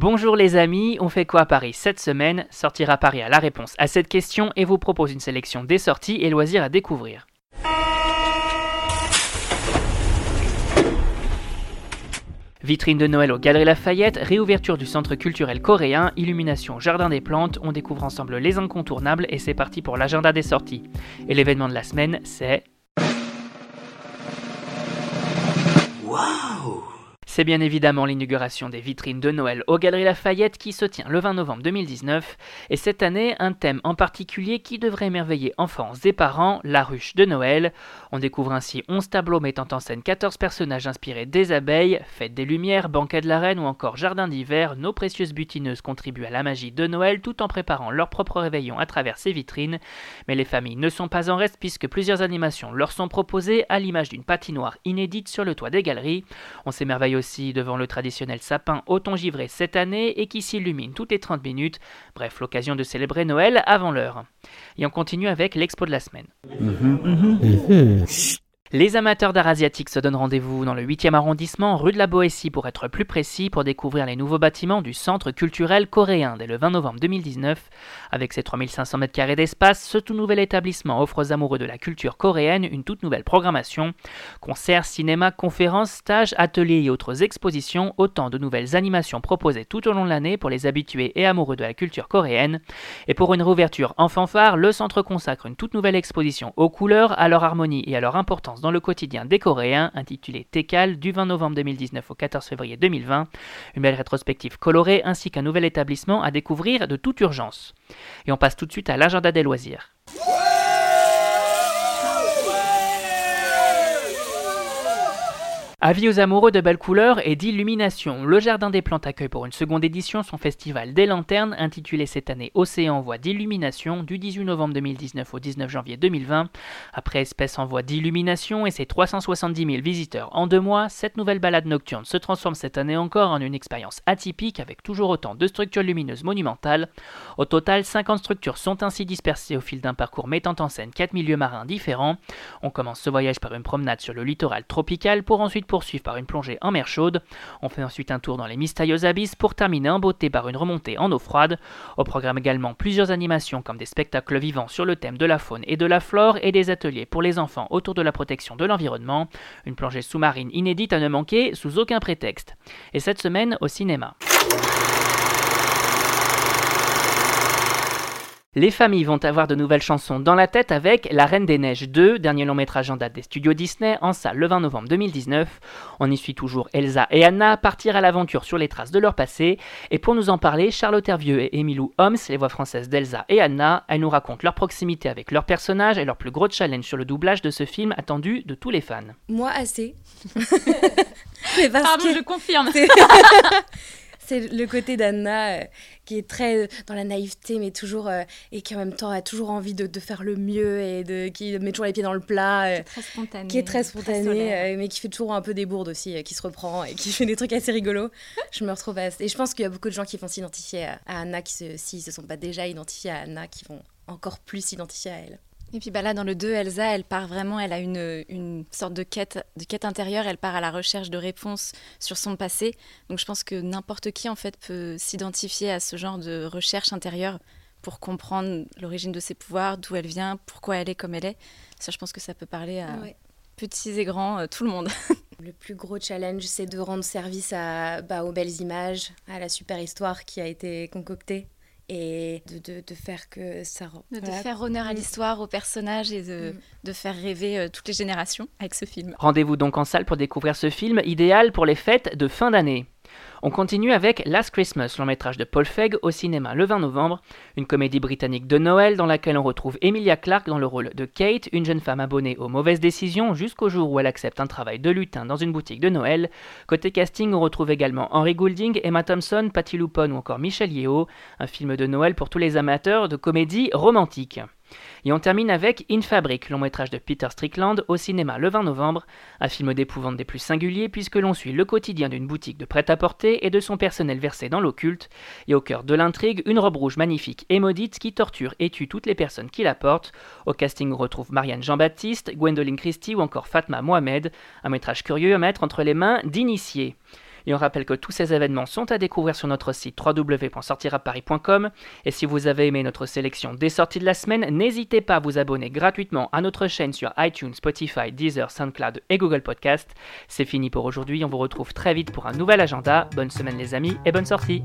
Bonjour les amis, on fait quoi à Paris cette semaine? Sortir à Paris à la réponse à cette question et vous propose une sélection des sorties et loisirs à découvrir. Vitrine de Noël aux Galeries Lafayette, réouverture du centre culturel coréen, illumination Jardin des Plantes, on découvre ensemble les incontournables et c'est parti pour l'agenda des sorties. Et l'événement de la semaine, c'est... C'est bien évidemment l'inauguration des vitrines de Noël aux Galeries Lafayette qui se tient le 20 novembre 2019, et cette année un thème en particulier qui devrait émerveiller enfants et parents, la ruche de Noël. On découvre ainsi 11 tableaux mettant en scène 14 personnages inspirés des abeilles, fête des lumières, banquet de la reine ou encore jardin d'hiver, nos précieuses butineuses contribuent à la magie de Noël tout en préparant leur propre réveillon à travers ces vitrines. Mais les familles ne sont pas en reste puisque plusieurs animations leur sont proposées à l'image d'une patinoire inédite sur le toit des galeries. On s'émerveille aussi devant le traditionnel sapin au givré cette année et qui s'illumine toutes les 30 minutes. Bref, l'occasion de célébrer Noël avant l'heure. Et on continue avec l'expo de la semaine. Mhm. Mhm. Mhm. Les amateurs d'art asiatique se donnent rendez-vous dans le 8e arrondissement, rue de la Boétie pour être plus précis, pour découvrir les nouveaux bâtiments du Centre culturel coréen dès le 20 novembre 2019. Avec ses 3500 m2 d'espace, ce tout nouvel établissement offre aux amoureux de la culture coréenne une toute nouvelle programmation. Concerts, cinéma, conférences, stages, ateliers et autres expositions, autant de nouvelles animations proposées tout au long de l'année pour les habitués et amoureux de la culture coréenne. Et pour une réouverture en fanfare, le centre consacre une toute nouvelle exposition aux couleurs, à leur harmonie et à leur importance dans le quotidien des Coréens, intitulé Tekal, du 20 novembre 2019 au 14 février 2020. Une belle rétrospective colorée ainsi qu'un nouvel établissement à découvrir de toute urgence. Et on passe tout de suite à l'agenda des loisirs. Avis aux amoureux de belles couleurs et d'illumination, le Jardin des Plantes accueille pour une seconde édition son festival des lanternes intitulé cette année Océan Voie d'illumination du 18 novembre 2019 au 19 janvier 2020. Après Espèce en voie d'illumination et ses 370 000 visiteurs en deux mois, cette nouvelle balade nocturne se transforme cette année encore en une expérience atypique avec toujours autant de structures lumineuses monumentales. Au total, 50 structures sont ainsi dispersées au fil d'un parcours mettant en scène 4 milieux marins différents. On commence ce voyage par une promenade sur le littoral tropical pour ensuite poursuivre par une plongée en mer chaude. On fait ensuite un tour dans les mystérieux abysses pour terminer en beauté par une remontée en eau froide. Au programme également plusieurs animations comme des spectacles vivants sur le thème de la faune et de la flore et des ateliers pour les enfants autour de la protection de l'environnement. Une plongée sous-marine inédite à ne manquer sous aucun prétexte. Et cette semaine au cinéma. Les familles vont avoir de nouvelles chansons dans la tête avec La Reine des Neiges 2, dernier long métrage en date des studios Disney, en salle le 20 novembre 2019. On y suit toujours Elsa et Anna partir à l'aventure sur les traces de leur passé. Et pour nous en parler, Charlotte Hervieux et Emilou Holmes, les voix françaises d'Elsa et Anna, elles nous racontent leur proximité avec leurs personnages et leur plus gros challenge sur le doublage de ce film attendu de tous les fans. Moi assez. Pardon, je confirme. c'est le côté d'Anna euh, qui est très euh, dans la naïveté, mais toujours euh, et qui en même temps a toujours envie de, faire le mieux et de qui met toujours les pieds dans le plat, très spontané, qui est très spontané, mais qui fait toujours un peu des bourdes aussi, qui se reprend et qui fait des trucs assez rigolos. je me retrouve à... et je pense qu'il y a beaucoup de gens qui vont s'identifier à, Anna, qui se, s'ils se sont pas déjà identifiés à Anna, qui vont encore plus s'identifier à elle. Et puis bah là, dans le 2, Elsa, elle part vraiment, elle a une, une, sorte de quête, de quête intérieure, elle part à la recherche de réponses sur son passé. Donc je pense que n'importe qui, en fait, peut s'identifier à ce genre de recherche intérieure pour comprendre l'origine de ses pouvoirs, d'où elle vient, pourquoi elle est comme elle est. Ça, je pense que ça peut parler à petits et grands, euh, tout le monde. le plus gros challenge, c'est de rendre service à, bah, aux belles images, à la super histoire qui a été concoctée et de, de, faire que ça... De, faire honneur à l'histoire, aux personnages et de, mm. de faire rêver euh, toutes les générations avec ce film. Rendez-vous donc en salle pour découvrir ce film idéal pour les fêtes de fin d'année. On continue avec Last Christmas, long métrage de Paul Feig au cinéma le 20 novembre, une comédie britannique de Noël dans laquelle on retrouve Emilia Clarke dans le rôle de Kate, une jeune femme abonnée aux mauvaises décisions jusqu'au jour où elle accepte un travail de lutin dans une boutique de Noël. Côté casting, on retrouve également Henry Goulding, Emma Thompson, Patty Lupone ou encore Michelle Yeoh, un film de Noël pour tous les amateurs de comédie romantique. Et on termine avec In Fabric, long métrage de Peter Strickland au cinéma le 20 novembre, un film d'épouvante des plus singuliers puisque l'on suit le quotidien d'une boutique de prêt-à-porter et de son personnel versé dans l'occulte, et au cœur de l'intrigue, une robe rouge magnifique et maudite qui torture et tue toutes les personnes qui la portent. Au casting, on retrouve Marianne Jean-Baptiste, Gwendoline Christie ou encore Fatma Mohamed, un métrage curieux à mettre entre les mains d'initiés. Et on rappelle que tous ces événements sont à découvrir sur notre site www.sortiraparis.com. Et si vous avez aimé notre sélection des sorties de la semaine, n'hésitez pas à vous abonner gratuitement à notre chaîne sur iTunes, Spotify, Deezer, SoundCloud et Google Podcast. C'est fini pour aujourd'hui, on vous retrouve très vite pour un nouvel agenda. Bonne semaine les amis et bonne sortie